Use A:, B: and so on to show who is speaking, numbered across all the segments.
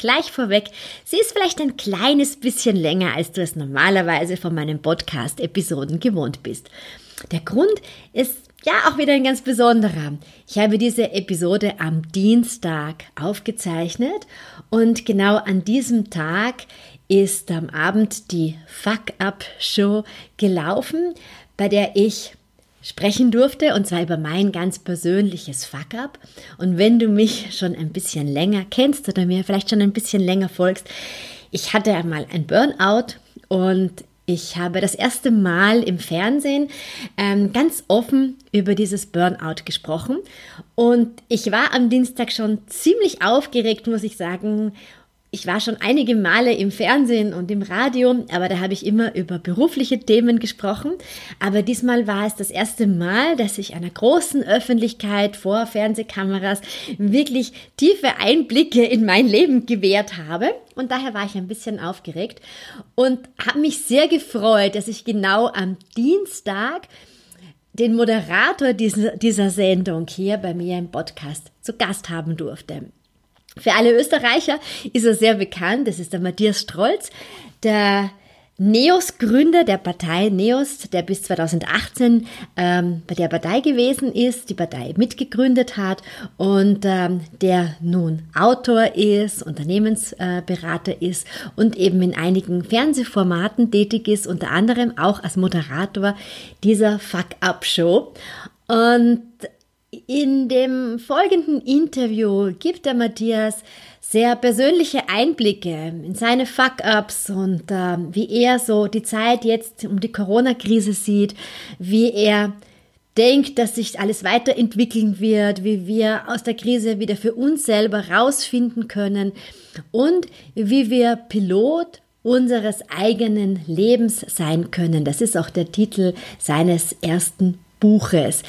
A: Gleich vorweg, sie ist vielleicht ein kleines bisschen länger, als du es normalerweise von meinen Podcast-Episoden gewohnt bist. Der Grund ist ja auch wieder ein ganz besonderer. Ich habe diese Episode am Dienstag aufgezeichnet und genau an diesem Tag ist am Abend die Fuck-Up-Show gelaufen, bei der ich sprechen durfte und zwar über mein ganz persönliches Fuck-up. Und wenn du mich schon ein bisschen länger kennst oder mir vielleicht schon ein bisschen länger folgst, ich hatte einmal ein Burnout und ich habe das erste Mal im Fernsehen ähm, ganz offen über dieses Burnout gesprochen und ich war am Dienstag schon ziemlich aufgeregt, muss ich sagen, ich war schon einige Male im Fernsehen und im Radio, aber da habe ich immer über berufliche Themen gesprochen. Aber diesmal war es das erste Mal, dass ich einer großen Öffentlichkeit vor Fernsehkameras wirklich tiefe Einblicke in mein Leben gewährt habe. Und daher war ich ein bisschen aufgeregt und habe mich sehr gefreut, dass ich genau am Dienstag den Moderator dieser, Sendung hier bei mir im Podcast zu Gast haben durfte. Für alle Österreicher ist er sehr bekannt. Das ist der Matthias Strolz, der NEOS-Gründer der Partei NEOS, der bis 2018 ähm, bei der Partei gewesen ist, die Partei mitgegründet hat und ähm, der nun Autor ist, Unternehmensberater ist und eben in einigen Fernsehformaten tätig ist, unter anderem auch als Moderator dieser Fuck-Up-Show. Und in dem folgenden Interview gibt der Matthias sehr persönliche Einblicke in seine Fuck-ups und äh, wie er so die Zeit jetzt um die Corona-Krise sieht, wie er denkt, dass sich alles weiterentwickeln wird, wie wir aus der Krise wieder für uns selber rausfinden können und wie wir Pilot unseres eigenen Lebens sein können. Das ist auch der Titel seines ersten Buches.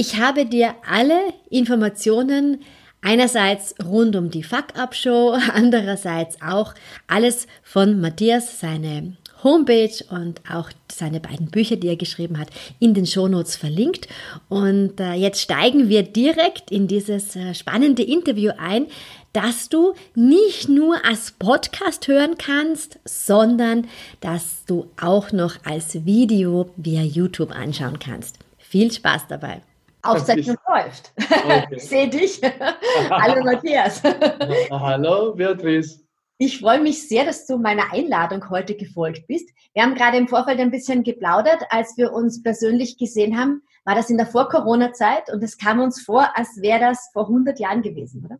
A: Ich habe dir alle Informationen einerseits rund um die Fuck-Up-Show, andererseits auch alles von Matthias, seine Homepage und auch seine beiden Bücher, die er geschrieben hat, in den Shownotes verlinkt. Und äh, jetzt steigen wir direkt in dieses äh, spannende Interview ein, dass du nicht nur als Podcast hören kannst, sondern dass du auch noch als Video via YouTube anschauen kannst. Viel Spaß dabei. Aufzeichnung läuft. Okay. ich sehe dich. Hallo Matthias.
B: Hallo Beatrice.
A: Ich freue mich sehr, dass du meiner Einladung heute gefolgt bist. Wir haben gerade im Vorfeld ein bisschen geplaudert, als wir uns persönlich gesehen haben. War das in der Vor-Corona-Zeit und es kam uns vor, als wäre das vor 100 Jahren gewesen, oder?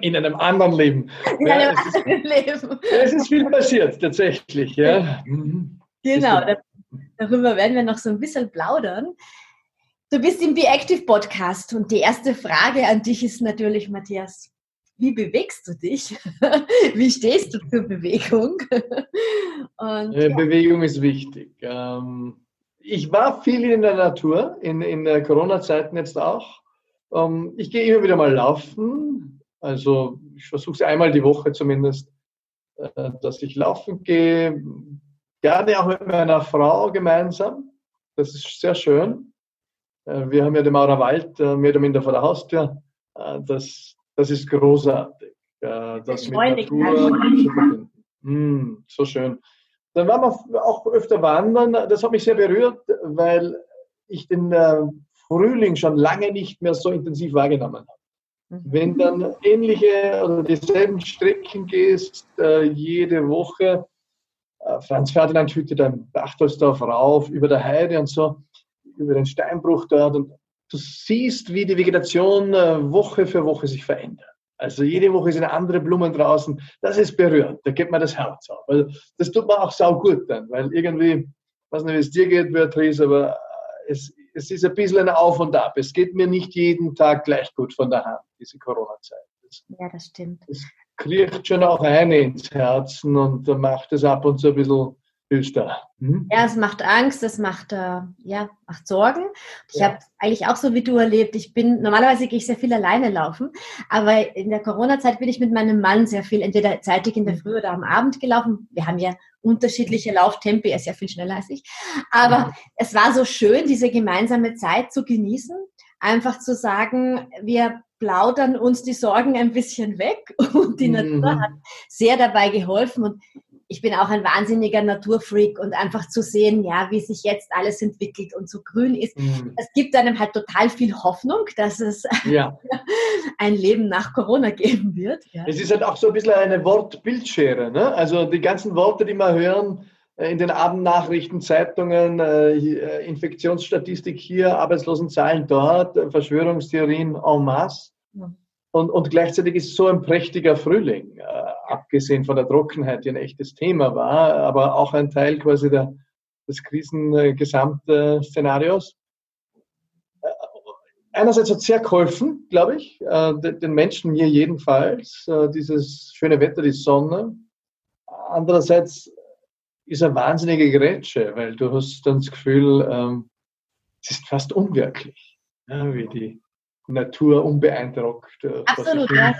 B: In einem anderen Leben. In ja, einem anderen ist, Leben. Es ist viel passiert, tatsächlich. Ja.
A: Genau, darüber werden wir noch so ein bisschen plaudern. Du bist im Be Active Podcast und die erste Frage an dich ist natürlich, Matthias, wie bewegst du dich? wie stehst du zur Bewegung?
B: Und, ja. Bewegung ist wichtig. Ähm, ich war viel in der Natur, in, in der Corona-Zeiten jetzt auch. Ähm, ich gehe immer wieder mal laufen. Also ich versuche es einmal die Woche zumindest, äh, dass ich laufen gehe. Gerne auch mit meiner Frau gemeinsam. Das ist sehr schön. Äh, wir haben ja den Maurer Wald äh, mehr oder minder vor der Haustür. Äh, das, das ist großartig. Das mit Natur zu verbinden. Mm, so schön. Dann waren wir auch öfter wandern. Das hat mich sehr berührt, weil ich den Frühling schon lange nicht mehr so intensiv wahrgenommen habe. Mhm. Wenn dann ähnliche oder dieselben Strecken gehst, jede Woche, Franz Ferdinand Hütte, dann Bachtolsdorf rauf, über der Heide und so, über den Steinbruch dort und du siehst, wie die Vegetation äh, Woche für Woche sich verändert. Also jede Woche sind andere Blumen draußen. Das ist berührend. Da geht mir das Herz auf. Also das tut mir auch sau gut dann, weil irgendwie, ich weiß nicht, wie es dir geht, Beatrice, aber es, es ist ein bisschen ein Auf und Ab. Es geht mir nicht jeden Tag gleich gut von der Hand, diese Corona-Zeit.
A: Ja, das stimmt.
B: Es kriecht schon auch eine ins Herzen und macht es ab und zu ein bisschen düster.
A: Hm? Ja, es macht Angst, es macht, äh, ja, macht Sorgen. Ich ja. habe eigentlich auch so wie du erlebt. Ich bin, normalerweise gehe ich sehr viel alleine laufen, aber in der Corona-Zeit bin ich mit meinem Mann sehr viel, entweder zeitig in der Früh oder am Abend gelaufen. Wir haben ja unterschiedliche Lauftempi, er ist ja viel schneller als ich. Aber ja. es war so schön, diese gemeinsame Zeit zu genießen, einfach zu sagen, wir plaudern uns die Sorgen ein bisschen weg und die mhm. Natur hat sehr dabei geholfen und ich bin auch ein wahnsinniger Naturfreak und einfach zu sehen, ja, wie sich jetzt alles entwickelt und so grün ist, mhm. das gibt einem halt total viel Hoffnung, dass es ja. ein Leben nach Corona geben wird.
B: Ja. Es ist halt auch so ein bisschen eine Wortbildschere. Ne? Also die ganzen Worte, die wir hören äh, in den Abendnachrichten, Zeitungen, äh, äh, Infektionsstatistik hier, Arbeitslosenzahlen dort, Verschwörungstheorien en masse. Ja. Und, und gleichzeitig ist so ein prächtiger Frühling, äh, abgesehen von der Trockenheit, die ein echtes Thema war, aber auch ein Teil quasi der, des Krisengesamtszenarios. Äh, einerseits hat es sehr geholfen, glaube ich, äh, den Menschen mir jedenfalls, äh, dieses schöne Wetter, die Sonne. Andererseits ist eine wahnsinnige Grätsche, weil du hast dann das Gefühl, ähm, es ist fast unwirklich, wie die Natur unbeeindruckt.
A: Äh, Absolut, ja.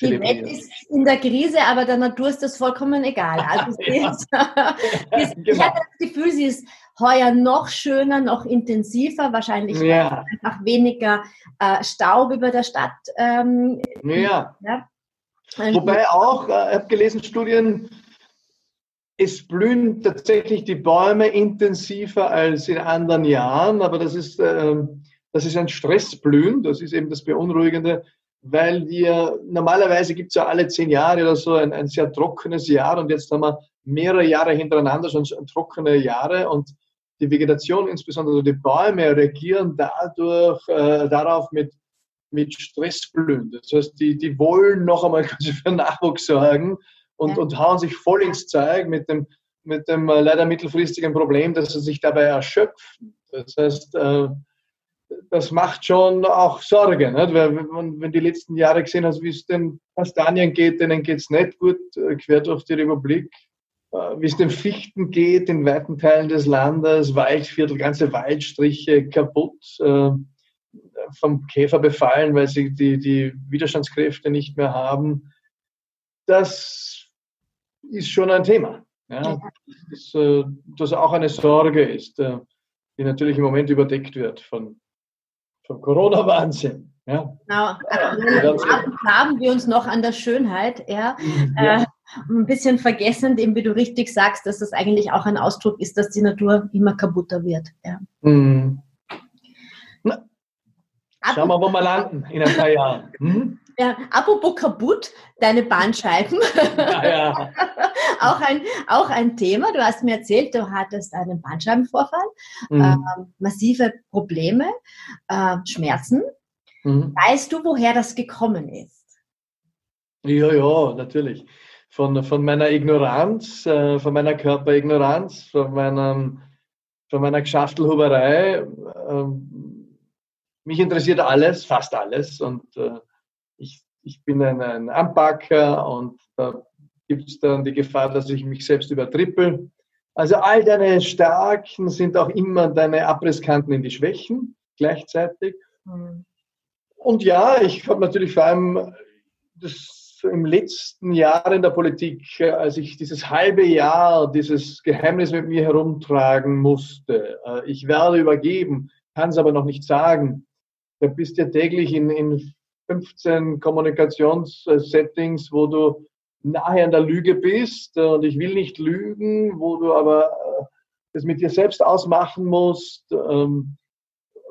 A: Die Welt ist in der Krise, aber der Natur ist das vollkommen egal. Also ja. ist, genau. Ich hatte das Gefühl, sie ist heuer noch schöner, noch intensiver, wahrscheinlich ja. einfach weniger äh, Staub über der Stadt.
B: Ähm, ja. ja. Wobei auch, äh, ich habe gelesen, Studien, es blühen tatsächlich die Bäume intensiver als in anderen Jahren, aber das ist... Äh, das ist ein Stressblühen, das ist eben das Beunruhigende, weil wir normalerweise gibt es ja alle zehn Jahre oder so ein, ein, sehr trockenes Jahr und jetzt haben wir mehrere Jahre hintereinander schon trockene Jahre und die Vegetation, insbesondere die Bäume, reagieren dadurch äh, darauf mit, mit Stressblühen. Das heißt, die, die wollen noch einmal für Nachwuchs sorgen und, ja. und hauen sich voll ins Zeug mit dem, mit dem äh, leider mittelfristigen Problem, dass sie sich dabei erschöpfen. Das heißt, äh, das macht schon auch Sorge. Nicht? Weil wenn, wenn die letzten Jahre gesehen hast, wie es den Kastanien geht, denen geht es nicht gut, äh, quer durch die Republik. Äh, wie es den Fichten geht in weiten Teilen des Landes, Waldviertel, ganze Waldstriche kaputt, äh, vom Käfer befallen, weil sie die, die Widerstandskräfte nicht mehr haben. Das ist schon ein Thema. Ja? Das, das auch eine Sorge ist, die natürlich im Moment überdeckt wird von vom Corona-Wahnsinn. Ja. Genau.
A: Haben wir uns noch an der Schönheit, ja. ja. Äh, ein bisschen vergessen, eben wie du richtig sagst, dass das eigentlich auch ein Ausdruck ist, dass die Natur immer kaputter wird. Ja. Mhm.
B: Schauen wir, wo wir landen in ein paar Jahren.
A: Hm? Ja, apropos kaputt, deine Bandscheiben. Ja, ja. auch, ein, auch ein Thema. Du hast mir erzählt, du hattest einen Bandscheibenvorfall, mhm. äh, massive Probleme, äh, Schmerzen. Mhm. Weißt du, woher das gekommen ist?
B: Ja, ja, natürlich. Von, von meiner Ignoranz, äh, von meiner Körperignoranz, von, meinem, von meiner Geschaftelhuberei. Ähm, mich interessiert alles, fast alles. Und äh, ich, bin ein, ein Anpacker und da gibt es dann die Gefahr, dass ich mich selbst übertrippel. Also all deine Stärken sind auch immer deine Abrisskanten in die Schwächen gleichzeitig. Mhm. Und ja, ich habe natürlich vor allem das im letzten Jahr in der Politik, als ich dieses halbe Jahr dieses Geheimnis mit mir herumtragen musste, äh, ich werde übergeben, kann es aber noch nicht sagen. Da bist du ja täglich in, in 15 Kommunikationssettings, wo du nahe an der Lüge bist und ich will nicht lügen, wo du aber äh, das mit dir selbst ausmachen musst, ähm,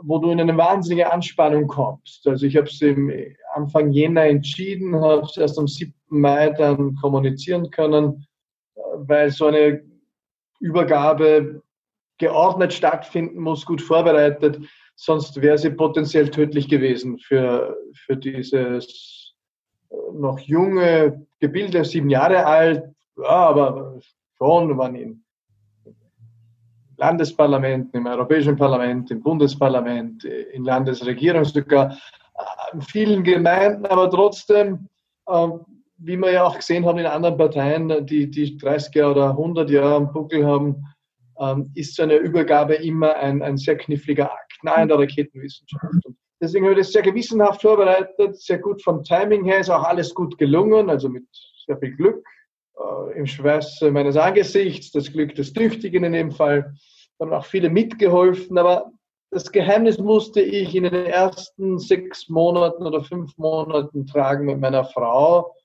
B: wo du in eine wahnsinnige Anspannung kommst. Also ich habe es im Anfang Jänner entschieden, habe es erst am 7. Mai dann kommunizieren können, äh, weil so eine Übergabe geordnet stattfinden muss, gut vorbereitet sonst wäre sie potenziell tödlich gewesen für, für dieses äh, noch junge Gebilde, sieben Jahre alt, ja, aber schon waren im Landesparlament, im Europäischen Parlament, im Bundesparlament, in Landesregierung sogar, in vielen Gemeinden, aber trotzdem, ähm, wie wir ja auch gesehen haben in anderen Parteien, die, die 30 oder 100 Jahre am Buckel haben, ähm, ist so eine Übergabe immer ein, ein sehr kniffliger Akt, nahe in der Raketenwissenschaft. Und deswegen habe ich das sehr gewissenhaft vorbereitet, sehr gut vom Timing her, ist auch alles gut gelungen, also mit sehr viel Glück äh, im Schweiß meines Angesichts, das Glück des Tüchtigen in dem Fall. Da haben auch viele mitgeholfen, aber das Geheimnis musste ich in den ersten sechs Monaten oder fünf Monaten tragen mit meiner Frau,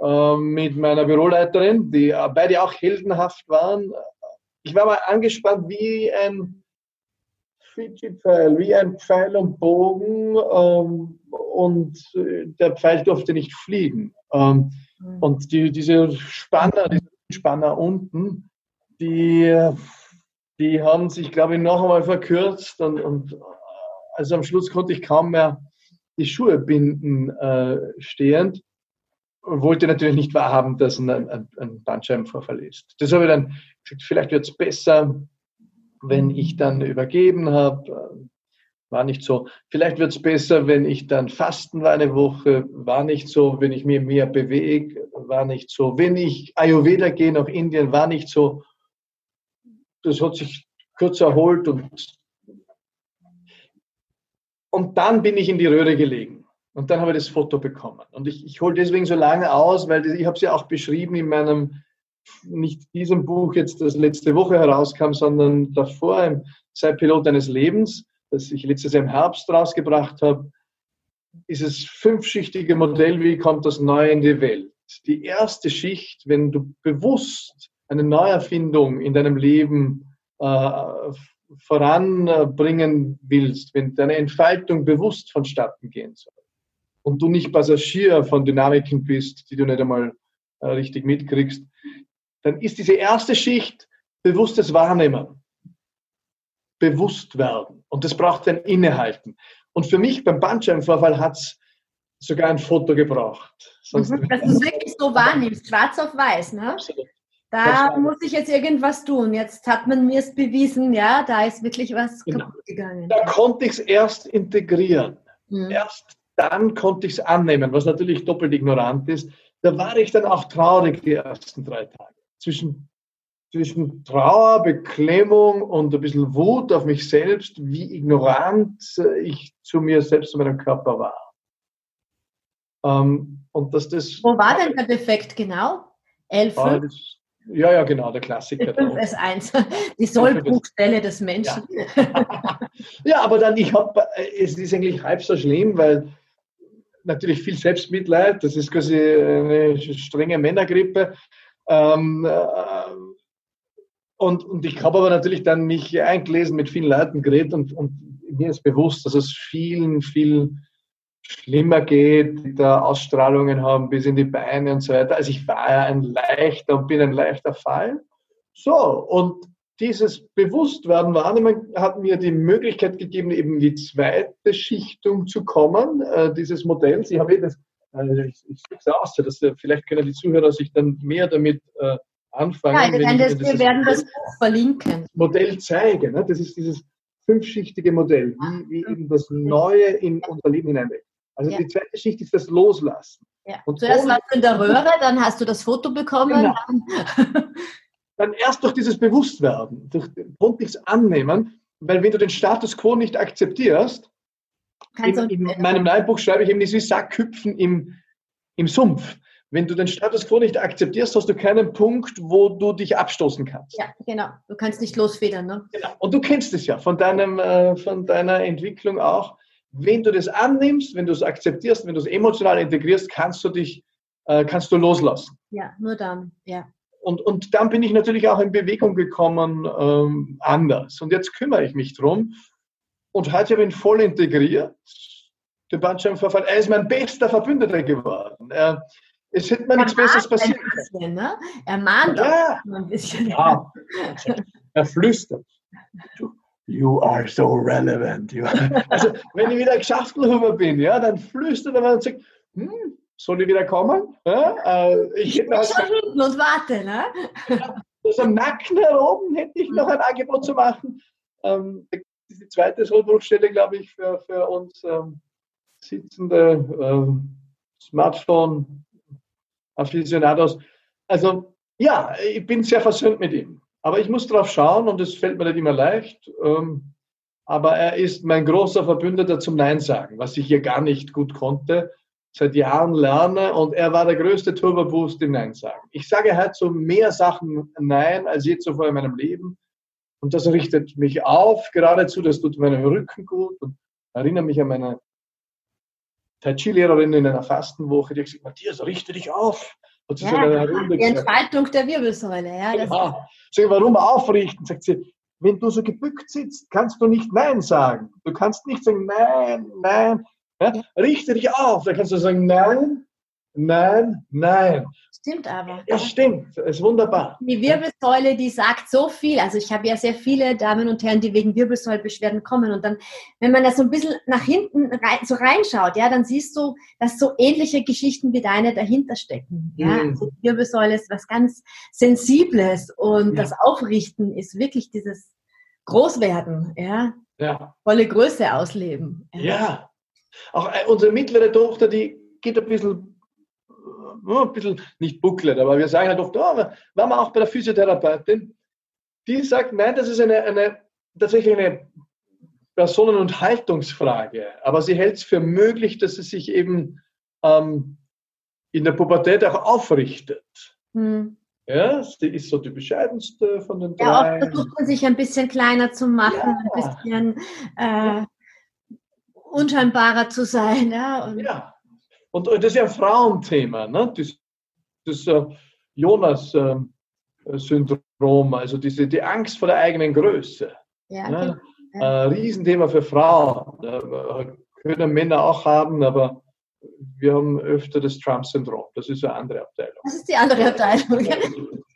B: äh, mit meiner Büroleiterin, die beide auch heldenhaft waren. Ich war mal angespannt wie ein Fidget-Pfeil, wie ein Pfeil und Bogen ähm, und der Pfeil durfte nicht fliegen. Ähm, mhm. Und die, diese Spanner, diese Spanner unten, die die haben sich, glaube ich, noch einmal verkürzt und, und also am Schluss konnte ich kaum mehr die Schuhe binden äh, stehend wollte natürlich nicht wahrhaben, dass ein, ein, ein Bandscheibenvorfall ist. Das habe ich dann gesagt, vielleicht wird es besser, wenn ich dann übergeben habe. War nicht so. Vielleicht wird es besser, wenn ich dann fasten war eine Woche. War nicht so. Wenn ich mir mehr bewege, war nicht so. Wenn ich Ayurveda gehe nach Indien, war nicht so das hat sich kurz erholt und, und dann bin ich in die Röhre gelegen. Und dann habe ich das Foto bekommen. Und ich, ich hole deswegen so lange aus, weil ich habe es ja auch beschrieben in meinem, nicht diesem Buch jetzt, das letzte Woche herauskam, sondern davor im Zeitpilot deines Lebens, das ich letztes Jahr im Herbst rausgebracht habe, ist es fünfschichtige Modell, wie kommt das Neue in die Welt. Die erste Schicht, wenn du bewusst eine Neuerfindung in deinem Leben äh, voranbringen willst, wenn deine Entfaltung bewusst vonstatten gehen soll und du nicht Passagier von Dynamiken bist, die du nicht einmal äh, richtig mitkriegst, dann ist diese erste Schicht bewusstes Wahrnehmen, bewusst werden. Und das braucht ein Innehalten. Und für mich beim Bandscheibenvorfall hat es sogar ein Foto gebraucht.
A: Sonst mhm, dass du es wirklich so wahrnimmst, schwarz auf weiß. Ne? Absolut. Da muss ich jetzt irgendwas tun. Jetzt hat man mir es bewiesen, ja, da ist wirklich was genau. kaputt gegangen.
B: Da konnte ich es erst integrieren. Mhm. Erst dann konnte ich es annehmen, was natürlich doppelt ignorant ist. Da war ich dann auch traurig die ersten drei Tage. Zwischen, zwischen Trauer, Beklemmung und ein bisschen Wut auf mich selbst, wie ignorant ich zu mir selbst, zu meinem Körper war.
A: Ähm, und dass das. Wo war denn der Defekt genau? L5?
B: Ja, ja, genau, der Klassiker.
A: 5S1, die Sollbruchstelle des Menschen.
B: Ja. ja, aber dann, ich habe, es ist eigentlich halb so schlimm, weil natürlich viel Selbstmitleid, das ist quasi eine strenge Männergrippe. Ähm, äh, und, und ich habe aber natürlich dann mich eingelesen, mit vielen Leuten geredet und, und mir ist bewusst, dass es vielen, vielen schlimmer geht, die da Ausstrahlungen haben bis in die Beine und so weiter. Also ich war ja ein leichter und bin ein leichter Fall. So, und dieses Bewusstwerden, Wahrnehmen hat mir die Möglichkeit gegeben, eben die zweite Schichtung zu kommen, äh, dieses Modells. Ich habe eh das, äh, ich, ich es aus, dass, äh, vielleicht können die Zuhörer sich dann mehr damit äh, anfangen. Ja,
A: wir, werden das, wir werden das Buch verlinken.
B: Modell zeigen. Ne? Das ist dieses fünfschichtige Modell, wie, wie eben das Neue in unser Leben hineinwächst. Also ja. die zweite Schicht ist das Loslassen.
A: Ja. Und Zuerst warst du in der Röhre, dann hast du das Foto bekommen. Genau.
B: Dann, erst durch dieses Bewusstwerden, durch grundlegendes Annehmen, weil wenn du den Status quo nicht akzeptierst, in, in meinem neuen Buch schreibe ich eben, das ist Sackhüpfen im, im Sumpf. Wenn du den Status quo nicht akzeptierst, hast du keinen Punkt, wo du dich abstoßen kannst.
A: Ja, genau. Du kannst nicht losfedern. Ne?
B: Genau. Und du kennst es ja von, deinem, äh, von deiner Entwicklung auch. Wenn du das annimmst, wenn du es akzeptierst, wenn du es emotional integrierst, kannst du dich, äh, kannst du loslassen.
A: Ja, nur dann, ja.
B: Und, und dann bin ich natürlich auch in Bewegung gekommen, ähm, anders. Und jetzt kümmere ich mich drum. Und heute habe ich ihn voll integriert. Der Bandscheibenvorfall, er ist mein bester Verbündeter geworden. Er, es hätte mir nichts Besseres passiert.
A: Bisschen, ne? Er mahnt ja. ein bisschen.
B: Ja. Er flüstert. You are so relevant. Also, wenn ich wieder Geschäftshuber bin, ja, dann flüstert er und sagt, hm, soll ich wieder kommen? Ja,
A: äh, ich hätte schon hinten und warte, ne?
B: Also am Nacken heroben hätte ich noch ein Angebot zu machen. Ähm, die zweite Sollbruchstelle, glaube ich, für, für uns ähm, sitzende ähm, Smartphone Aficionados. Also ja, ich bin sehr versöhnt mit ihm. Aber ich muss drauf schauen und es fällt mir nicht immer leicht. Ähm, aber er ist mein großer Verbündeter zum Nein sagen, was ich hier gar nicht gut konnte, seit Jahren lerne und er war der größte Turbo-Boost im Nein sagen. Ich sage halt so mehr Sachen Nein als je zuvor in meinem Leben und das richtet mich auf, geradezu, das tut meinem Rücken gut und erinnert mich an meine Tai Chi-Lehrerin in einer Fastenwoche, die hat gesagt, Matthias, richte dich auf.
A: Ja, die Entfaltung der Wirbelsäule. Ja,
B: das ja. Sag ich, warum aufrichten? Sagt sie, wenn du so gebückt sitzt, kannst du nicht Nein sagen. Du kannst nicht sagen Nein, Nein. Ja? Richte dich auf. Dann kannst du sagen Nein, Nein, Nein.
A: Stimmt aber.
B: Ja, stimmt. Das ist wunderbar.
A: Die Wirbelsäule, die sagt so viel. Also ich habe ja sehr viele Damen und Herren, die wegen Wirbelsäulbeschwerden kommen. Und dann, wenn man da so ein bisschen nach hinten rein, so reinschaut, ja, dann siehst du, dass so ähnliche Geschichten wie deine dahinter stecken. Ja, mhm. also die Wirbelsäule ist was ganz Sensibles und ja. das Aufrichten ist wirklich dieses Großwerden, ja. Ja. Volle Größe ausleben.
B: Ja. ja. Auch äh, unsere mittlere Tochter, die geht ein bisschen oh, ein bisschen nicht bucklet, aber wir sagen halt oft, oh, waren wir auch bei der Physiotherapeutin, die sagt, nein, das ist eine, eine tatsächlich eine Personen- und Haltungsfrage. Aber sie hält es für möglich, dass sie sich eben ähm, in der Pubertät auch aufrichtet. Hm. Ja, sie ist so die bescheidenste von den drei. Ja,
A: oft versucht man sich ein bisschen kleiner zu machen, ja. ein bisschen äh, unscheinbarer zu sein. Ja,
B: und ja. Und das ist ja ein Frauenthema, ne? das, das äh, Jonas-Syndrom, also diese, die Angst vor der eigenen Größe. Ja, ne? ja. Äh, Riesenthema für Frauen. Äh, können Männer auch haben, aber wir haben öfter das Trump-Syndrom. Das ist eine andere Abteilung.
A: Das ist die andere Abteilung.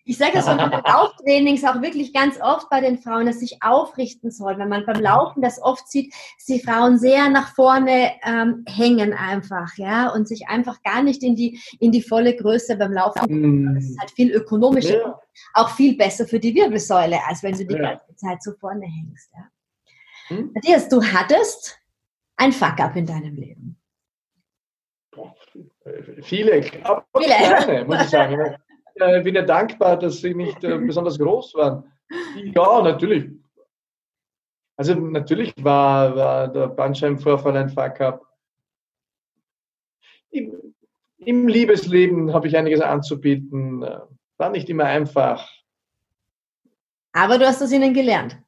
A: Ich sage das von den Lauftrainings auch wirklich ganz oft bei den Frauen, dass sich aufrichten soll. Wenn man beim Laufen das oft sieht, dass die Frauen sehr nach vorne ähm, hängen einfach, ja, und sich einfach gar nicht in die, in die volle Größe beim Laufen. Mm. Das ist halt viel ökonomischer, ja. auch viel besser für die Wirbelsäule, als wenn du die ja. ganze Zeit so vorne hängst. Ja. Hm? Matthias, du hattest ein Fuck-up in deinem Leben.
B: Viele, aber Viele. kleine, muss ich sagen. Ich bin ja dankbar, dass sie nicht äh, besonders groß waren. Ja, natürlich. Also natürlich war, war der Bandscheibenvorfall ein Fuck-up. Im, Im, Liebesleben habe ich einiges anzubieten. Äh, war nicht immer einfach.
A: Aber du hast es ihnen gelernt.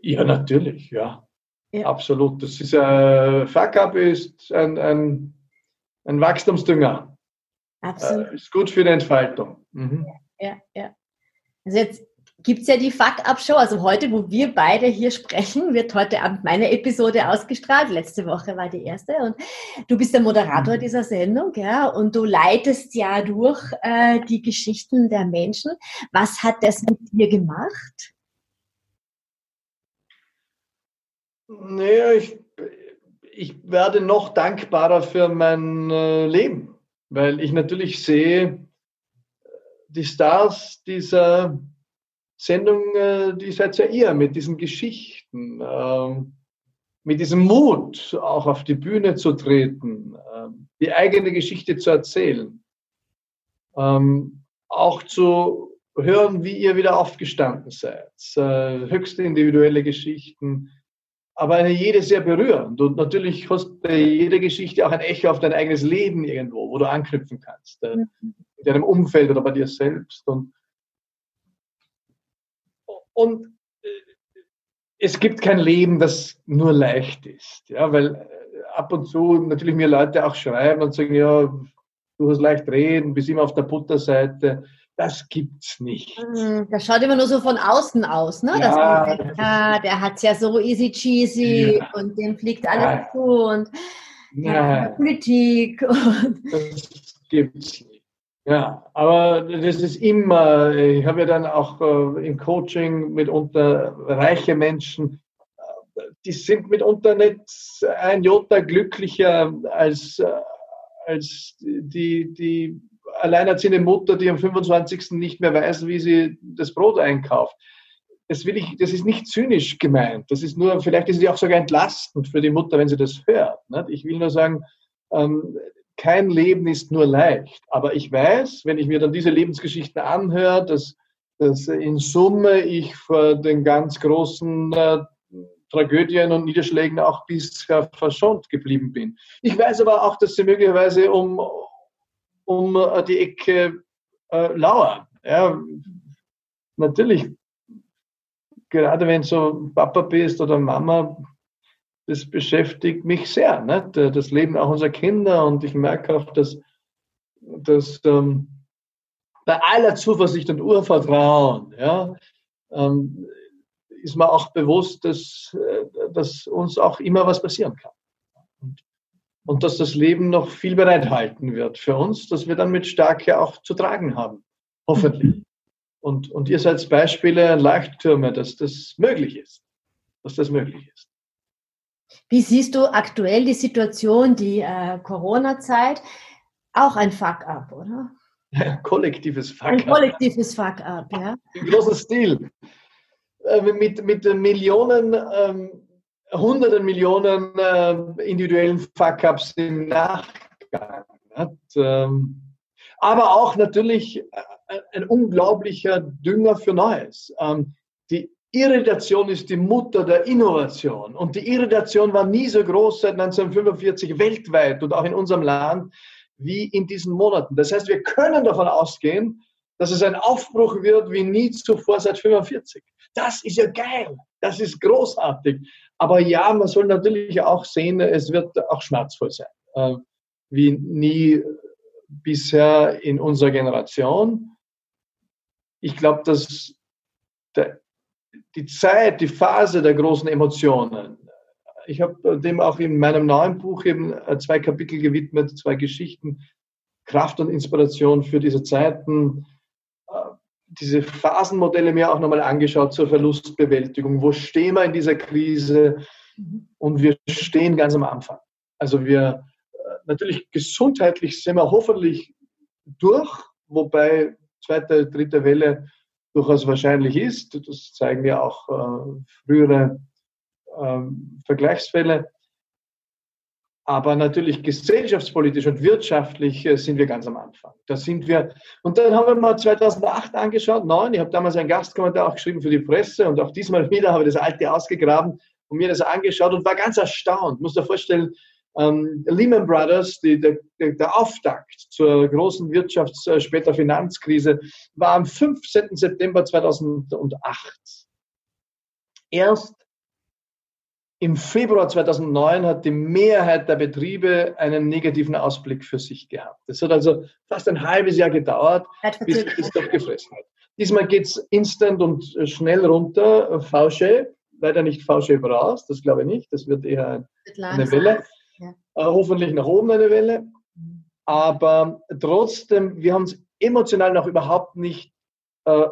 B: Ja, natürlich, ja. ja. Absolut. Das ist ein Fuck-up ist ein, ein, ein Wachstumsdünger. Absolut. Äh, ist gut für die Entfaltung.
A: Mhm. Ja, ja. Also jetzt gibt es ja die Fuck-Up-Show. Also heute, wo wir beide hier sprechen, wird heute Abend meine Episode ausgestrahlt. Letzte Woche war die erste. Und du bist der Moderator mhm. dieser Sendung, ja, und du leitest ja durch äh, die Geschichten der Menschen. Was hat das mit dir gemacht?
B: Naja, ich, ich werde noch dankbarer für mein äh, Leben weil ich natürlich sehe, die Stars dieser Sendung, äh, die seid ja ihr mit diesen Geschichten, ähm, mit diesem Mut, auch auf die Bühne zu treten, ähm, die eigene Geschichte zu erzählen, ähm, auch zu hören, wie ihr wieder aufgestanden seid, äh, höchst individuelle Geschichten, aber eine jede sehr berührend. Und natürlich hast bei jeder Geschichte auch ein Echo auf dein eigenes Leben irgendwo, wo du anknüpfen kannst. Äh, mhm. In deinem Umfeld oder bei dir selbst. Und, und äh, es gibt kein Leben, das nur leicht ist. Ja, weil äh, ab und zu natürlich mir Leute auch schreiben und sagen, ja, du hast leicht reden, bist immer auf der Butterseite das gibt's nicht.
A: Mhm, das schaut immer nur so von außen aus, ne? Ja, denkt, ah, der hat's ja so easy cheesy ja. und dem fliegt alles ja. zu und ja, Politik. Und
B: das gibt's nicht. Ja, aber das ist immer, ich habe ja dann auch äh, im Coaching mitunter reiche Menschen, äh, die sind mitunter nicht ein Jota glücklicher als, äh, als die, die alleinerziehende Mutter, die am 25. nicht mehr weiß, wie sie das Brot einkauft. Das, will ich, das ist nicht zynisch gemeint. Das ist nur, vielleicht ist es auch sogar entlastend für die Mutter, wenn sie das hört. Ich will nur sagen, ähm, kein Leben ist nur leicht. Aber ich weiß, wenn ich mir dann diese Lebensgeschichten anhöre, dass, dass in Summe ich vor den ganz großen äh, Tragödien und Niederschlägen auch bisher verschont geblieben bin. Ich weiß aber auch, dass sie möglicherweise um, um äh, die Ecke äh, lauern. Ja, natürlich, gerade wenn du Papa bist oder Mama, das beschäftigt mich sehr. Ne? Das Leben auch unserer Kinder und ich merke auch, dass, dass ähm, bei aller Zuversicht und Urvertrauen ja, ähm, ist man auch bewusst, dass, äh, dass uns auch immer was passieren kann. Und, dass das Leben noch viel bereithalten wird für uns, dass wir dann mit Stärke auch zu tragen haben. Hoffentlich. Und, und ihr seid Beispiele, Leuchttürme, dass das möglich ist. Dass das möglich ist.
A: Wie siehst du aktuell die Situation, die äh, Corona-Zeit? Auch ein Fuck-up, oder?
B: Ein kollektives
A: Fuck-up. Ein kollektives Fuck-up, ja.
B: Im großen Stil. Äh, mit, mit Millionen, ähm, hunderten Millionen äh, individuellen Fuck-ups im Nachgang. Hat, ähm, aber auch natürlich äh, ein unglaublicher Dünger für Neues. Ähm, die Irritation ist die Mutter der Innovation. Und die Irritation war nie so groß seit 1945 weltweit und auch in unserem Land wie in diesen Monaten. Das heißt, wir können davon ausgehen, dass es ein Aufbruch wird wie nie zuvor seit 1945. Das ist ja geil. Das ist großartig. Aber ja, man soll natürlich auch sehen, es wird auch schmerzvoll sein. Äh, wie nie bisher in unserer Generation. Ich glaube, dass der die Zeit, die Phase der großen Emotionen. Ich habe dem auch in meinem neuen Buch eben äh, zwei Kapitel gewidmet, zwei Geschichten, Kraft und Inspiration für diese Zeiten, diese Phasenmodelle mir auch nochmal angeschaut zur Verlustbewältigung. Wo stehen wir in dieser Krise? Und wir stehen ganz am Anfang. Also wir äh, natürlich gesundheitlich sind wir hoffentlich durch, wobei zweite, dritte Welle durchaus wahrscheinlich ist. Das zeigen ja auch äh, frühere äh, Vergleichsfälle. Aber natürlich gesellschaftspolitisch und wirtschaftlich äh, sind wir ganz am Anfang. Da sind wir. Und dann haben wir mal 2008 angeschaut, neun. Ich habe damals einen Gastkommentar auch geschrieben für die Presse und auch diesmal wieder habe ich das alte ausgegraben und mir das angeschaut und war ganz erstaunt. Muss dir vorstellen, ähm, Lehman Brothers, die, der, der, Auftakt zur großen Wirtschafts-, äh, später Finanzkrise, war am 15. September 2008. Erst im Februar 2009 hat die Mehrheit der Betriebe einen negativen Ausblick für sich gehabt. Das hat also fast ein halbes Jahr gedauert, bis es doch gefressen hat. Diesmal geht es instant und äh, schnell runter. V-Shape, leider nicht V-Shape raus, das glaube ich nicht. Das wird eher eine Welle. Ja. Äh, hoffentlich nach oben eine Welle. Aber trotzdem, wir haben es emotional noch überhaupt nicht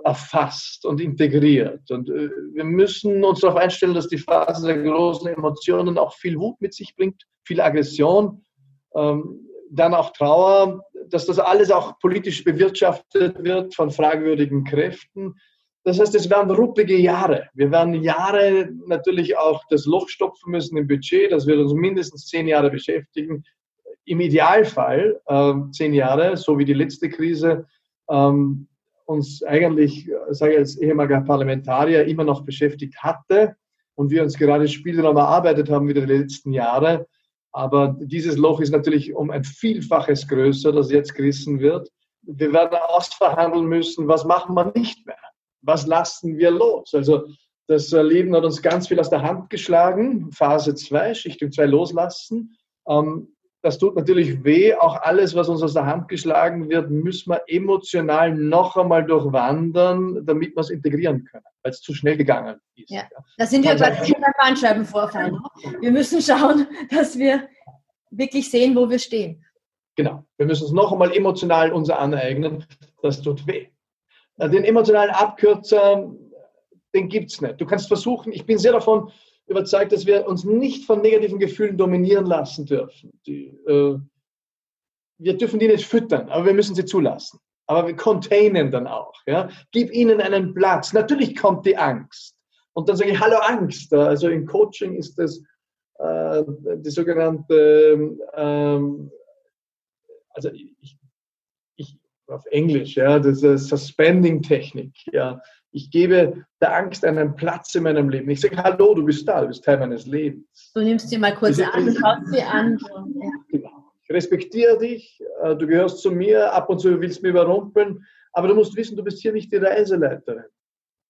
B: erfasst und integriert. Und äh, wir müssen uns darauf einstellen, dass die Phase der großen Emotionen auch viel Wut mit sich bringt, viel Aggression, ähm, dann auch Trauer, dass das alles auch politisch bewirtschaftet wird von fragwürdigen Kräften. Das heißt, es werden ruppelige Jahre. Wir werden Jahre natürlich auch das Loch stopfen müssen im Budget. Das wird uns mindestens zehn Jahre beschäftigen. Im Idealfall äh, zehn Jahre, so wie die letzte Krise ähm, uns eigentlich, sage ich als ehemaliger Parlamentarier, immer noch beschäftigt hatte und wir uns gerade Spielraum erarbeitet haben wieder die letzten Jahre. Aber dieses Loch ist natürlich um ein Vielfaches größer, das jetzt gerissen wird. Wir werden ausverhandeln müssen, was machen wir nicht mehr was lassen wir los? Also das Leben hat uns ganz viel aus der Hand geschlagen. Phase 2, Schichtung 2 loslassen. Ähm, das tut natürlich weh. Auch alles, was uns aus der Hand geschlagen wird, müssen wir emotional noch einmal durchwandern, damit wir es integrieren können, weil es zu schnell gegangen ist.
A: Ja, da sind wir bei beim Bandscheibenvorfall. Ne? Wir müssen schauen, dass wir wirklich sehen, wo wir stehen.
B: Genau. Wir müssen es noch einmal emotional uns aneignen. Das tut weh. Äh, den emotionalen Abkürzer, den gibt es nicht. Du kannst versuchen, ich bin sehr davon überzeugt, dass wir uns nicht von negativen Gefühlen dominieren lassen dürfen. Die, äh, wir dürfen die nicht füttern, aber wir müssen sie zulassen. Aber wir containen dann auch. Ja? Gib ihnen einen Platz. Natürlich kommt die Angst. Und dann sage ich, hallo Angst. Also im Coaching ist das äh, die sogenannte ähm, also ich, ich auf Englisch, ja, das ist Suspending-Technik, ja. Ich gebe der Angst einen Platz in meinem Leben. Ich sage, hallo, du bist da, du bist Teil meines Lebens.
A: Du nimmst sie mal kurz an, schaust sie an.
B: Ja. Genau. Ich respektiere dich, äh, du gehörst zu mir, ab und zu willst du mich überrumpeln, aber du musst wissen, du bist hier nicht die Reiseleiterin.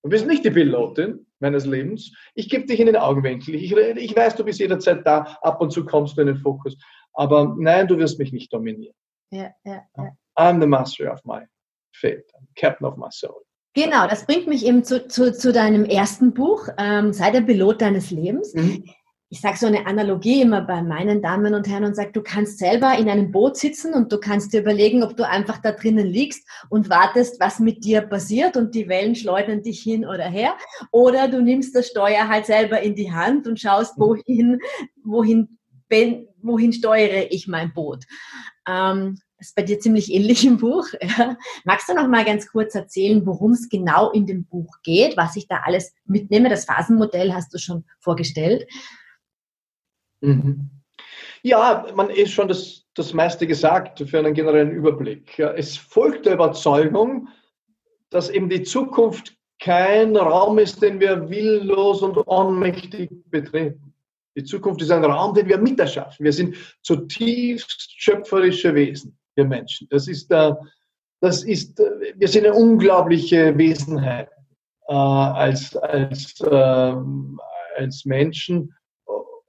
B: Du bist nicht die Pilotin meines Lebens. Ich gebe dich in den Augenwinkel. Ich, ich weiß, du bist jederzeit da. Ab und zu kommst du in den Fokus. Aber nein, du wirst mich nicht dominieren. Ja, ja, ja. I'm the master of my fate. I'm captain of my soul.
A: Genau, das bringt mich eben zu, zu, zu deinem ersten Buch, ähm, Sei der Pilot deines Lebens. Mhm ich sage so eine Analogie immer bei meinen Damen und Herren und sage, du kannst selber in einem Boot sitzen und du kannst dir überlegen, ob du einfach da drinnen liegst und wartest, was mit dir passiert und die Wellen schleudern dich hin oder her. Oder du nimmst das Steuer halt selber in die Hand und schaust, wohin, wohin, wohin steuere ich mein Boot. Ähm, das ist bei dir ziemlich ähnlich im Buch. Magst du noch mal ganz kurz erzählen, worum es genau in dem Buch geht, was ich da alles mitnehme? Das Phasenmodell hast du schon vorgestellt.
B: Mhm. Ja, man ist schon das, das meiste gesagt für einen generellen Überblick. Es folgt der Überzeugung, dass eben die Zukunft kein Raum ist, den wir willlos und ohnmächtig betreten. Die Zukunft ist ein Raum, den wir miterschaffen. Wir sind zutiefst schöpferische Wesen, wir Menschen. Das ist, äh, das ist, äh, wir sind eine unglaubliche Wesenheit äh, als, als, als Menschen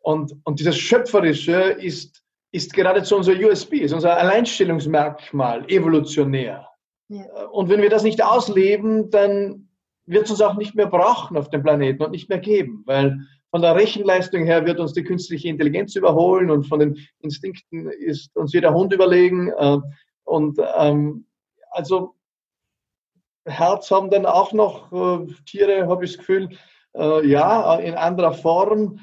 B: und, und dieses Schöpferische ist, ist geradezu unser USB, ist unser Alleinstellungsmerkmal, evolutionär. Ja. Und wenn wir das nicht ausleben, dann wird es uns auch nicht mehr brauchen auf dem Planeten und nicht mehr geben, weil von der Rechenleistung her wird uns die künstliche Intelligenz überholen und von den Instinkten ist uns jeder Hund überlegen. Äh, und ähm, also Herz haben dann auch noch äh, Tiere, habe ich das Gefühl, äh, ja, in anderer Form.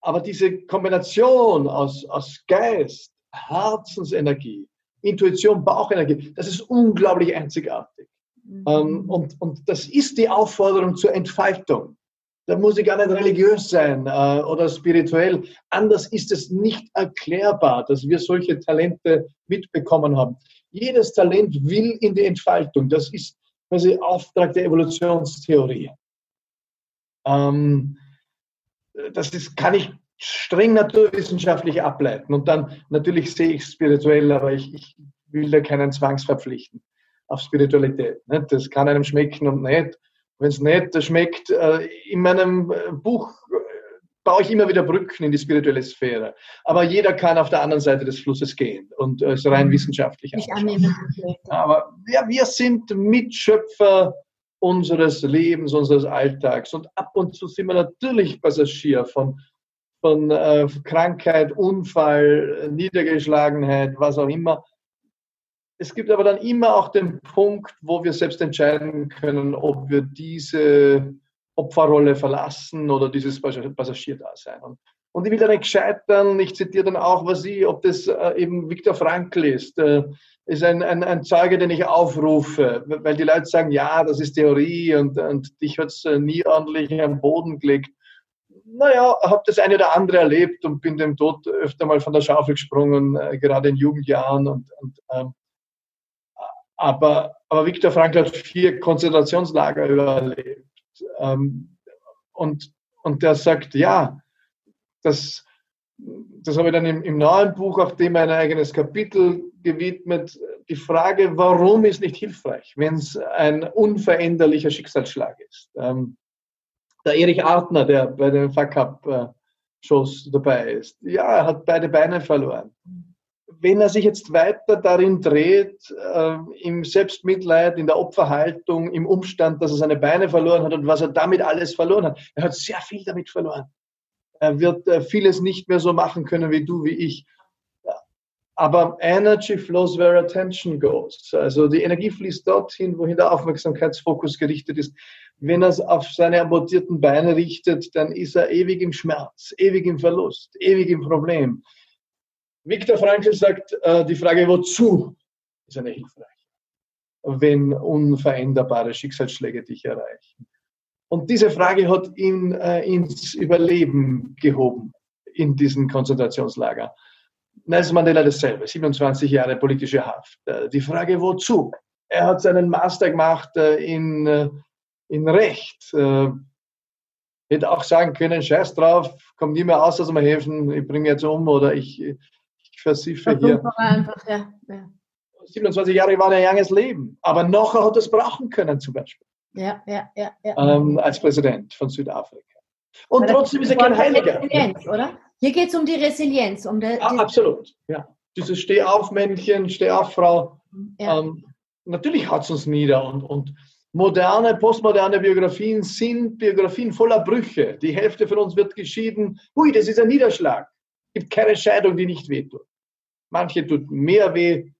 B: Aber diese Kombination aus, aus Geist, Herzensenergie, Intuition, Bauchenergie, das ist unglaublich einzigartig. Mhm. Ähm, und, und das ist die Aufforderung zur Entfaltung. Da muss ich gar nicht religiös sein äh, oder spirituell. Anders ist es nicht erklärbar, dass wir solche Talente mitbekommen haben. Jedes Talent will in die Entfaltung. Das ist quasi Auftrag der Evolutionstheorie. Ähm, das ist, kann ich streng naturwissenschaftlich ableiten. Und dann natürlich sehe ich spirituell, aber ich, ich will da keinen zwangsverpflichten auf Spiritualität. Nicht? Das kann einem schmecken und nicht. Wenn es nicht schmeckt, äh, in meinem äh, Buch äh, baue ich immer wieder Brücken in die spirituelle Sphäre. Aber jeder kann auf der anderen Seite des Flusses gehen und es rein mhm. wissenschaftlich anschauen. Aber ja, wir sind Mitschöpfer unseres Lebens, unseres Alltags. Und ab und zu sind wir natürlich Passagier von, von äh, Krankheit, Unfall, Niedergeschlagenheit, was auch immer. Es gibt aber dann immer auch den Punkt, wo wir selbst entscheiden können, ob wir diese Opferrolle verlassen oder dieses Passagierdasein. Und, ich will da nicht scheitern, ich zitiere dann auch, was ich, ob das äh, eben Viktor Frankl ist. Äh, ist ein, ein, ein Zeuge, den ich aufrufe, weil die Leute sagen, ja, das ist Theorie und, und dich hat es nie ordentlich am Boden gelegt. Naja, habe das eine oder andere erlebt und bin dem Tod öfter mal von der Schaufel gesprungen, äh, gerade in Jugendjahren. Und, und ähm, aber, aber Viktor Frankl hat vier Konzentrationslager überlebt. Ähm, und, und der sagt, ja, das, das habe ich dann im, im neuen Buch, auf dem ein eigenes Kapitel gewidmet, die Frage, warum ist nicht hilfreich, wenn es ein unveränderlicher Schicksalsschlag ist. Ähm, der Erich Artner, der bei den Fuck-Up-Shows dabei ist, ja, er hat beide Beine verloren. Wenn er sich jetzt weiter darin dreht, äh, im Selbstmitleid, in der Opferhaltung, im Umstand, dass er seine Beine verloren hat und was er damit alles verloren hat, er hat sehr viel damit verloren. Er wird äh, vieles nicht mehr so machen können wie du, wie ich. Aber Energy flows where attention goes. Also die Energie fließt dorthin, wohin der Aufmerksamkeitsfokus gerichtet ist. Wenn er es auf seine amputierten Beine richtet, dann ist er ewig im Schmerz, ewig im Verlust, ewig im Problem. Viktor Frankl sagt, äh, die Frage, wozu, ist eine hilfreiche, wenn unveränderbare Schicksalsschläge dich erreichen. Und diese Frage hat ihn äh, ins Überleben gehoben in diesem Konzentrationslager. Nelson Mandela dasselbe, 27 Jahre politische Haft. Äh, die Frage, wozu? Er hat seinen Master gemacht in, in Recht. Hätte auch sagen können, scheiß drauf, kommt nie mehr aus aus dem Häfen, ich bringe jetzt um oder ich, versiffe hier. Einfach, ja. Ja. 27 Jahre war ein langes Leben, aber noch hat es brauchen können zum Beispiel.
A: Ja, ja, ja. ja.
B: Ähm, als Präsident von Südafrika. Und trotzdem ist er kein Heiliger.
A: Resilienz, oder? Hier geht es um die Resilienz. Um
B: der, ja, absolut, ja. Dieses Stehauf-Männchen, Stehauf-Frau. Ja. Ähm, natürlich hat es uns nieder und, und moderne, postmoderne Biografien sind Biografien voller Brüche. Die Hälfte von uns wird geschieden. Hui, das ist ein Niederschlag. Es gibt keine Scheidung, die nicht wehtut. Manche tut mehr weh,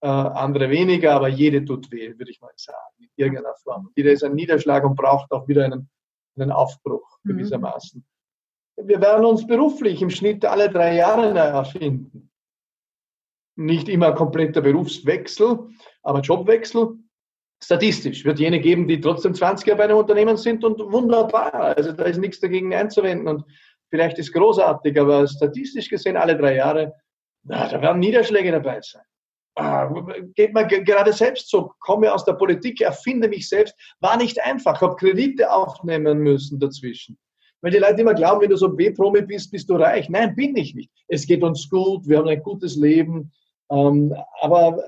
B: äh, andere weniger, aber jede tut weh, würde ich mal sagen, in irgendeiner Form. Jeder ist ein Niederschlag und braucht auch wieder einen, einen Aufbruch mhm. gewissermaßen. Wir werden uns beruflich im Schnitt alle drei Jahre neu erfinden. Nicht immer kompletter Berufswechsel, aber Jobwechsel. Statistisch wird jene geben, die trotzdem 20 Jahre bei einem Unternehmen sind und wunderbar. Also da ist nichts dagegen einzuwenden und vielleicht ist großartig, aber statistisch gesehen alle drei Jahre, na, da werden Niederschläge dabei sein. Ah, geht mir gerade selbst so, komme aus der Politik, erfinde mich selbst, war nicht einfach, habe Kredite aufnehmen müssen dazwischen. Weil die Leute immer glauben, wenn du so B-Promi bist, bist du reich. Nein, bin ich nicht. Es geht uns gut, wir haben ein gutes Leben. Ähm, aber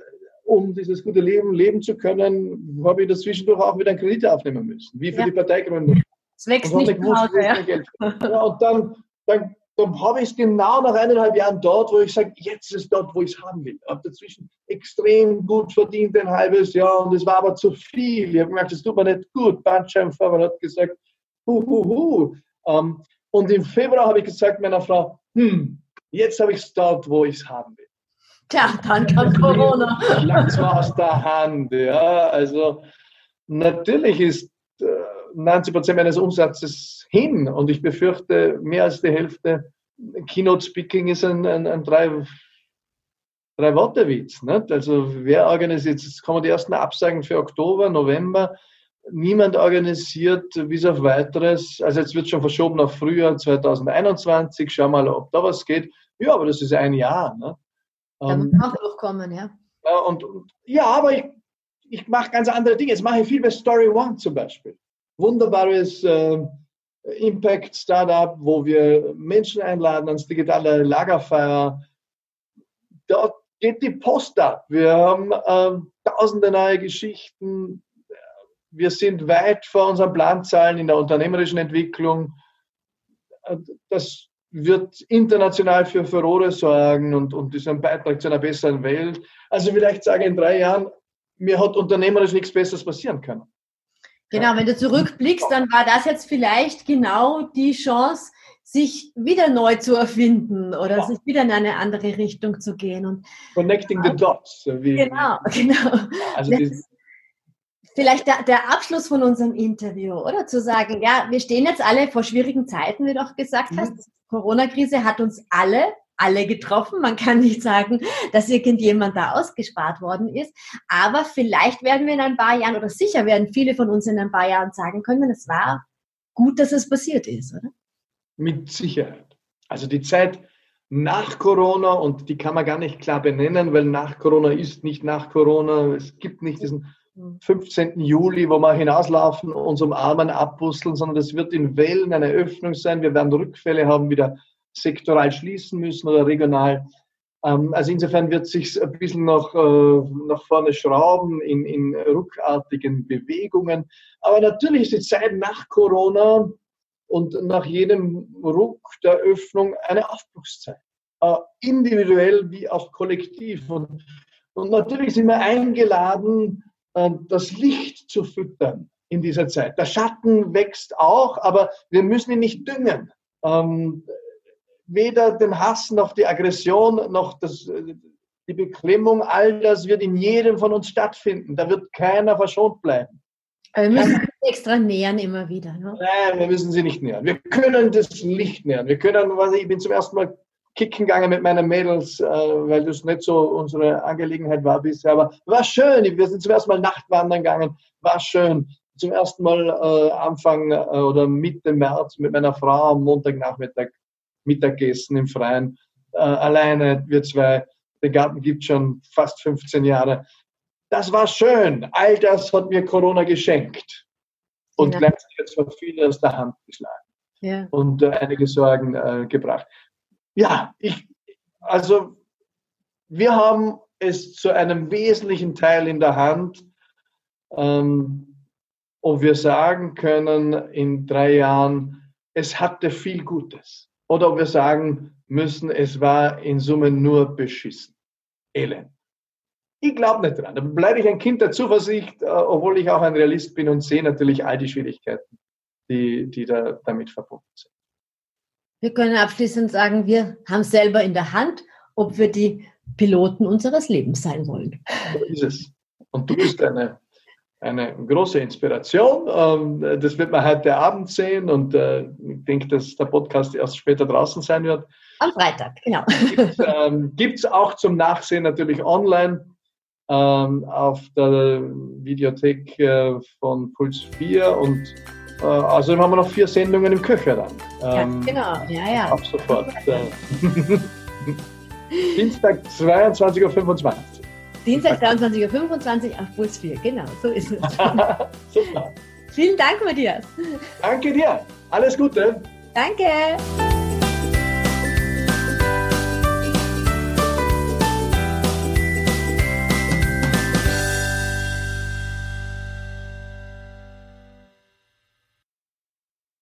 B: um dieses gute Leben leben zu können, habe ich dazwischendurch auch wieder einen Kredit aufnehmen müssen, wie für ja. die Parteigründung.
A: Es wächst nicht gewusst, Hause, ja.
B: Ja. Und dann, dann dann habe ich es genau nach eineinhalb Jahren dort, wo ich sage, jetzt ist dort, wo ich es haben will. Ich habe dazwischen extrem gut verdient, ein halbes Jahr, und es war aber zu viel. Ich habe gemerkt, das tut mir nicht gut. Bandscheibenvorfall hat gesagt, hu, hu, hu. Um, und im Februar habe ich gesagt meiner Frau, hm, jetzt habe ich es dort, wo ich es haben will.
A: Tja, dann kam Corona.
B: Zwar aus der Hand, ja. Also natürlich ist 90 Prozent meines Umsatzes hin und ich befürchte, mehr als die Hälfte Keynote Speaking ist ein, ein, ein drei, drei Worte Witz. Nicht? Also wer organisiert, jetzt kommen die ersten Absagen für Oktober, November. Niemand organisiert bis auf weiteres. Also jetzt wird schon verschoben auf Frühjahr 2021. Schau mal, ob da was geht. Ja, aber das ist ein Jahr. Ne?
A: Da muss ähm, auch durchkommen, ja.
B: Und, und, ja, aber ich, ich mache ganz andere Dinge. Jetzt mache ich viel bei Story One zum Beispiel wunderbares äh, Impact-Startup, wo wir Menschen einladen ans digitale Lagerfeuer. Dort geht die Post ab. Wir haben äh, tausende neue Geschichten. Wir sind weit vor unseren Planzahlen in der unternehmerischen Entwicklung. Das wird international für Furore sorgen und, und ist ein Beitrag zu einer besseren Welt. Also vielleicht sage ich in drei Jahren, mir hat unternehmerisch nichts Besseres passieren können.
A: Genau, wenn du zurückblickst, dann war das jetzt vielleicht genau die Chance, sich wieder neu zu erfinden oder ja. sich wieder in eine andere Richtung zu gehen. Und,
B: Connecting the dots.
A: Genau, genau. Also vielleicht der, der, Abschluss von unserem Interview, oder? Zu sagen, ja, wir stehen jetzt alle vor schwierigen Zeiten, wie du auch gesagt mhm. hast. Corona-Krise hat uns alle alle getroffen. Man kann nicht sagen, dass irgendjemand da ausgespart worden ist. Aber vielleicht werden wir in ein paar Jahren oder sicher werden viele von uns in ein paar Jahren sagen können, es war gut, dass es passiert ist, oder?
B: Mit Sicherheit. Also die Zeit nach Corona und die kann man gar nicht klar benennen, weil nach Corona ist nicht nach Corona. Es gibt nicht diesen 15. Juli, wo wir hinauslaufen, uns umarmen, abbusseln, sondern es wird in Wellen eine Öffnung sein. Wir werden Rückfälle haben, wieder sektoral schließen müssen oder regional. Ähm, also insofern wird sich ein bisschen noch äh, nach vorne schrauben in, in ruckartigen Bewegungen. Aber natürlich ist die Zeit nach Corona und nach jedem Ruck der Öffnung eine Aufbruchszeit. Äh, individuell wie auch kollektiv. Und, und natürlich sind wir eingeladen, äh, das Licht zu füttern in dieser Zeit. Der Schatten wächst auch, aber wir müssen ihn nicht düngen. Ähm, weder den Hass noch die Aggression noch das, die Beklemmung, all das wird in jedem von uns stattfinden. Da wird keiner verschont bleiben.
A: Aber wir müssen sie extra nähern immer wieder. Ne?
B: Nein, wir müssen sie nicht nähern. Wir können das Licht nähern. Wir können, was ich, ich bin zum ersten Mal kicken gegangen mit meinen Mädels, äh, weil das nicht so unsere Angelegenheit war bisher. Aber war schön. Wir sind zum ersten Mal Nachtwandern gegangen. War schön. Zum ersten Mal äh, Anfang äh, oder Mitte März mit meiner Frau am Montagnachmittag Mittagessen im Freien. äh, alleine, wir zwei. Den Garten gibt schon fast 15 Jahre. Das war schön. All das hat mir Corona geschenkt. Und ja. gleichzeitig jetzt von vielen aus der Hand geschlagen. Ja. Und äh, einige Sorgen äh, gebracht. Ja, ich, also wir haben es zu einem wesentlichen Teil in der Hand, ähm, ob wir sagen können in drei Jahren, es hatte viel Gutes. Oder ob wir sagen müssen, es war in Summe nur beschissen. Elend. Ich glaube nicht dran. Da bleibe ich ein Kind der Zuversicht, äh, obwohl ich auch ein Realist bin und sehe natürlich all die Schwierigkeiten, die, die da damit verbunden sind.
A: Wir können abschließend sagen, wir haben selber in der Hand, ob wir die Piloten unseres Lebens sein wollen.
B: So ist es. Und du bist eine, eine große Inspiration. Ähm, das wird man heute Abend sehen und äh, ich denke, dass der Podcast erst später draußen sein wird.
A: Am Freitag, genau.
B: Gibt es ähm, auch zum Nachsehen natürlich online ähm, auf der Videothek äh, von Puls 4 und äh, außerdem haben wir noch vier Sendungen im Köcher dann.
A: Ähm, ja, genau, ja, ja.
B: Ab sofort. Dienstag 22.25 Uhr.
A: Dienstag 22.25 Uhr auf Puls 4, genau, so ist es. Super. Vielen Dank, Matthias.
B: Danke dir. Alles Gute.
A: Danke.